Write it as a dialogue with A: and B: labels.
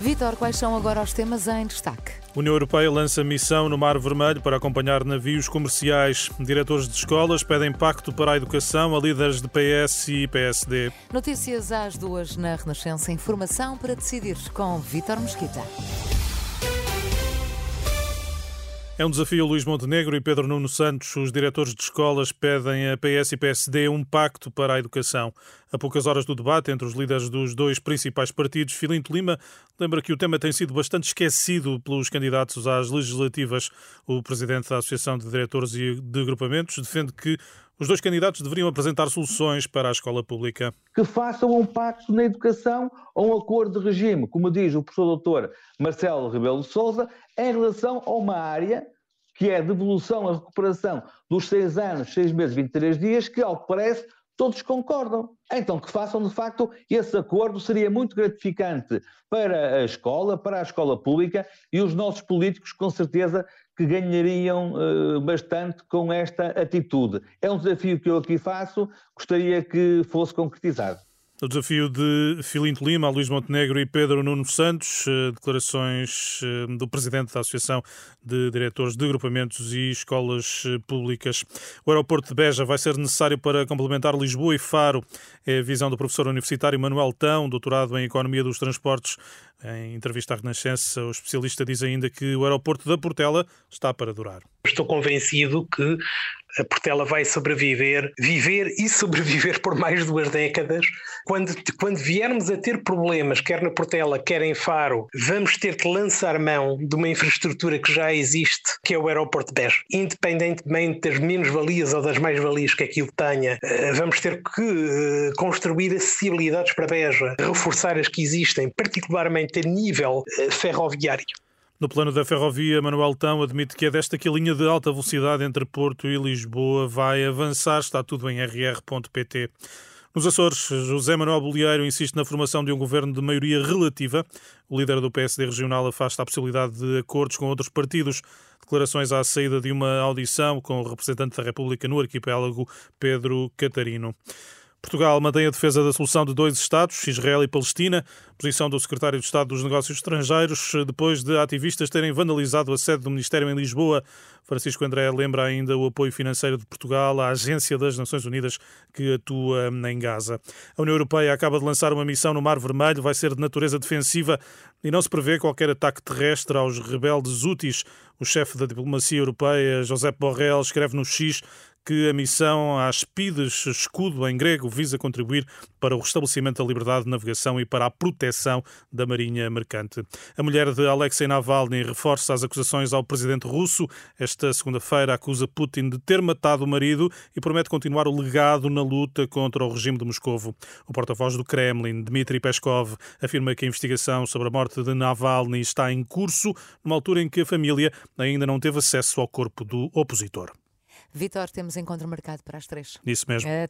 A: Vitor, quais são agora os temas em destaque?
B: União Europeia lança missão no Mar Vermelho para acompanhar navios comerciais. Diretores de escolas pedem pacto para a educação a líderes de PS e PSD.
A: Notícias às duas na Renascença. Informação para decidir com Vitor Mesquita.
B: É um desafio Luís Montenegro e Pedro Nuno Santos. Os diretores de escolas pedem a PS e PSD um pacto para a educação. A poucas horas do debate entre os líderes dos dois principais partidos, Filinto Lima lembra que o tema tem sido bastante esquecido pelos candidatos às legislativas. O presidente da Associação de Diretores e de Agrupamentos defende que os dois candidatos deveriam apresentar soluções para a escola pública.
C: Que façam um pacto na educação ou um acordo de regime, como diz o professor doutor Marcelo Rebelo Souza, em relação a uma área que é a devolução, a recuperação dos seis anos, seis meses, 23 dias, que, ao que parece, todos concordam. Então, que façam, de facto, esse acordo seria muito gratificante para a escola, para a escola pública e os nossos políticos, com certeza, que ganhariam uh, bastante com esta atitude. É um desafio que eu aqui faço, gostaria que fosse concretizado.
B: O desafio de Filinto Lima, Luís Montenegro e Pedro Nuno Santos, eh, declarações eh, do presidente da Associação de Diretores de Agrupamentos e Escolas eh, Públicas. O aeroporto de Beja vai ser necessário para complementar Lisboa e Faro. É a visão do professor universitário Manuel Tão, doutorado em Economia dos Transportes. Em entrevista à Renascença, o especialista diz ainda que o aeroporto da Portela está para durar.
D: Estou convencido que a Portela vai sobreviver, viver e sobreviver por mais duas décadas. Quando, quando viermos a ter problemas, quer na Portela, quer em Faro, vamos ter que lançar mão de uma infraestrutura que já existe, que é o aeroporto de Beja. Independentemente das menos-valias ou das mais-valias que aquilo tenha, eh, vamos ter que eh, construir acessibilidades para Beja, reforçar as que existem, particularmente a nível eh, ferroviário.
B: No plano da ferrovia, Manuel Tão admite que é desta que a linha de alta velocidade entre Porto e Lisboa vai avançar. Está tudo em rr.pt. Nos Açores, José Manuel Bolieiro insiste na formação de um governo de maioria relativa. O líder do PSD regional afasta a possibilidade de acordos com outros partidos. Declarações à saída de uma audição com o representante da República no arquipélago, Pedro Catarino. Portugal mantém a defesa da solução de dois Estados, Israel e Palestina, posição do secretário de Estado dos Negócios Estrangeiros, depois de ativistas terem vandalizado a sede do Ministério em Lisboa. Francisco André lembra ainda o apoio financeiro de Portugal à Agência das Nações Unidas que atua em Gaza. A União Europeia acaba de lançar uma missão no Mar Vermelho, vai ser de natureza defensiva e não se prevê qualquer ataque terrestre aos rebeldes úteis. O chefe da diplomacia europeia, José Borrell, escreve no X que a missão Aspides Escudo, em grego, visa contribuir para o restabelecimento da liberdade de navegação e para a proteção da marinha mercante. A mulher de Alexei Navalny reforça as acusações ao presidente russo. Esta segunda-feira acusa Putin de ter matado o marido e promete continuar o legado na luta contra o regime de Moscovo. O porta-voz do Kremlin, Dmitry Peskov, afirma que a investigação sobre a morte de Navalny está em curso, numa altura em que a família ainda não teve acesso ao corpo do opositor.
A: Vitor, temos encontro marcado para as três.
B: Isso mesmo.
A: Até.